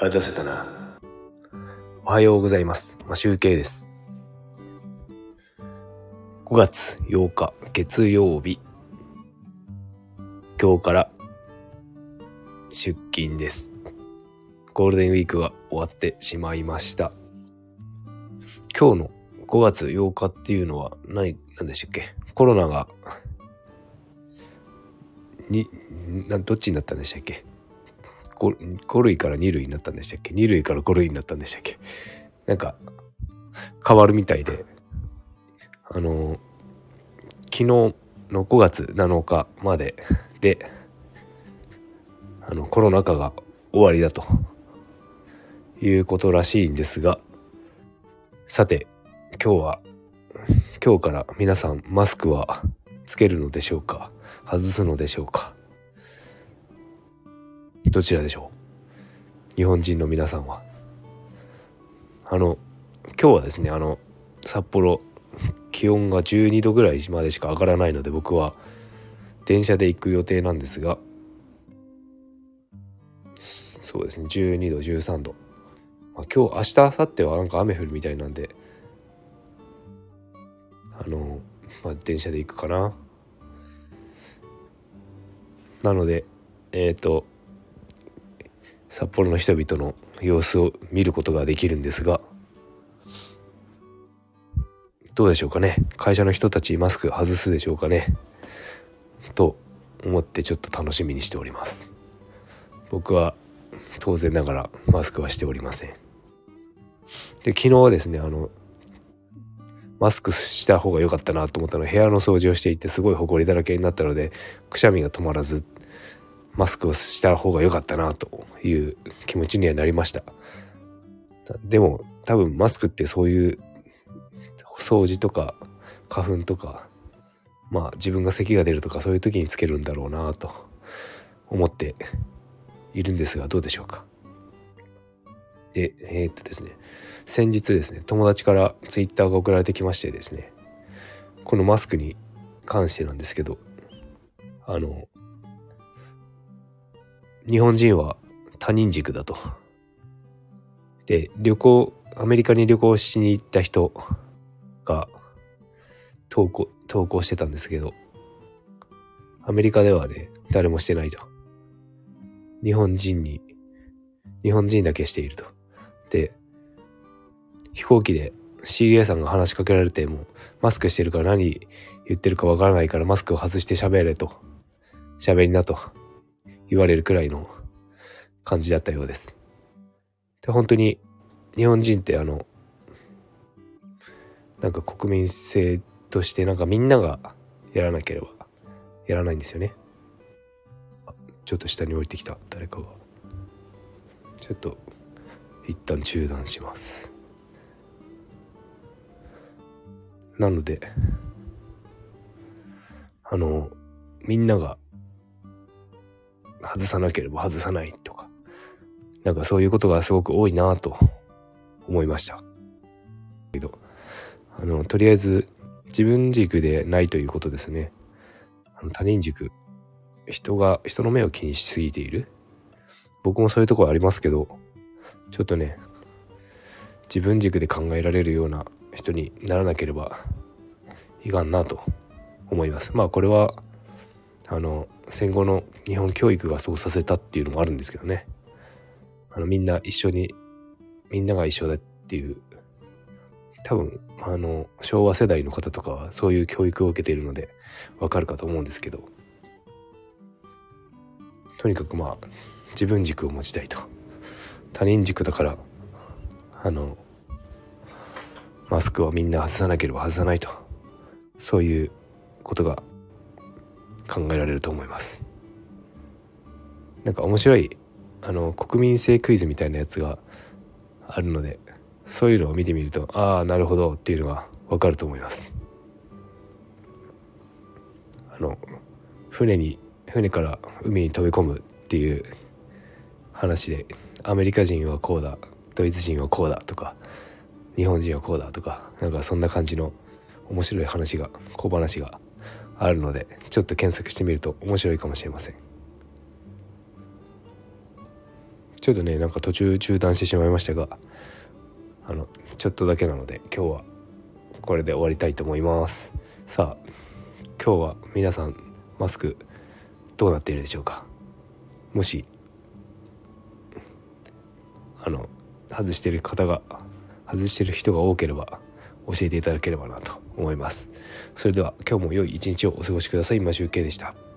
待たせたな。おはようございます。ま、集計です。5月8日月曜日。今日から出勤です。ゴールデンウィークが終わってしまいました。今日の5月8日っていうのは何、何でしたっけ？コロナが、に、などっちになったんでしたっけ？5, 5類から2類になったんでしたっけ ?2 類から5類になったんでしたっけ？なんか変わるみたいで。あの昨日の5月7日までであのコロナ禍が終わりだと。いうことらしいんですが。さて今日は今日から皆さんマスクはつけるのでしょうか？外すのでしょうか？どちらでしょう？日本人の皆さんは。あの今日はですねあの札幌気温が12度ぐらいまでしか上がらないので僕は電車で行く予定なんですがそうですね12度13度、まあ、今日明日明後日はなんか雨降るみたいなんであの、まあ、電車で行くかな。なのでえっ、ー、と札幌の人々の様子を見ることができるんですがどうでしょうかね。会社の人たちマスク外すでしょうかね。と思ってちょっと楽しみにしております。僕は当然ながらマスクはしておりません。で昨日はですねあのマスクした方が良かったなと思ったの部屋の掃除をしていてすごい埃だらけになったのでくしゃみが止まらずマスクをした方が良かったなという気持ちにはなりました。でも多分マスクってそういう掃除とか花粉とかまあ自分が咳が出るとかそういう時につけるんだろうなと思っているんですがどうでしょうか？でえー、っとですね。先日ですね友達からツイッターが送られてきましてですねこのマスクに関してなんですけどあの日本人は他人軸だと。で旅行アメリカに旅行しに行った人が投稿投稿してたんですけどアメリカではね誰もしてないと。日本人に日本人だけしていると。で飛行機で CA さんが話しかけられてもマスクしてるから何言ってるかわからないからマスクを外して喋れと喋りなと言われるくらいの感じだったようです。で本当に日本人ってあのなんか国民性としてなんかみんながやらなければやらないんですよね。ちょっと下に降りてきた誰かが。ちょっと一旦中断します。なのであのみんなが外さなければ外さないとか。なんかそういうことがすごく多いなと思いました。けどあのとりあえず自分軸でないということですね。あの他人軸。人が人の目を気にしすぎている。僕もそういうところありますけどちょっとね自分軸で考えられるような人にならなければいかんなと思います。まあこれはあの戦後の日本教育がそうさせたっていうのもあるんですけどね。あのみんな一緒にみんなが一緒だっていう。多分あの昭和世代の方とかはそういう教育を受けているのでわかるかと思うんですけど。とにかくまあ自分軸を持ちたいと。他人軸だからあのマスクはみんな外さなければ外さないと。そういうことが考えられると思います。なんか面白いあの国民性クイズみたいなやつがあるのでそういうのを見てみるとああなるほどっていうのがわかると思います。あの船に船から海に飛び込むっていう話でアメリカ人はこうだドイツ人はこうだとか日本人はこうだとかなんかそんな感じの面白い話が小話があるのでちょっと検索してみると面白いかもしれません。ちょっとねなんか途中中断してしまいましたがあのちょっとだけなので今日はこれで終わりたいと思います。さあ今日は皆さんマスクどうなっているでしょうか？もしあの外してる方が外してる人が多ければ教えていただければなと。思います。それでは今日も良い一日をお過ごしください。今集計でした。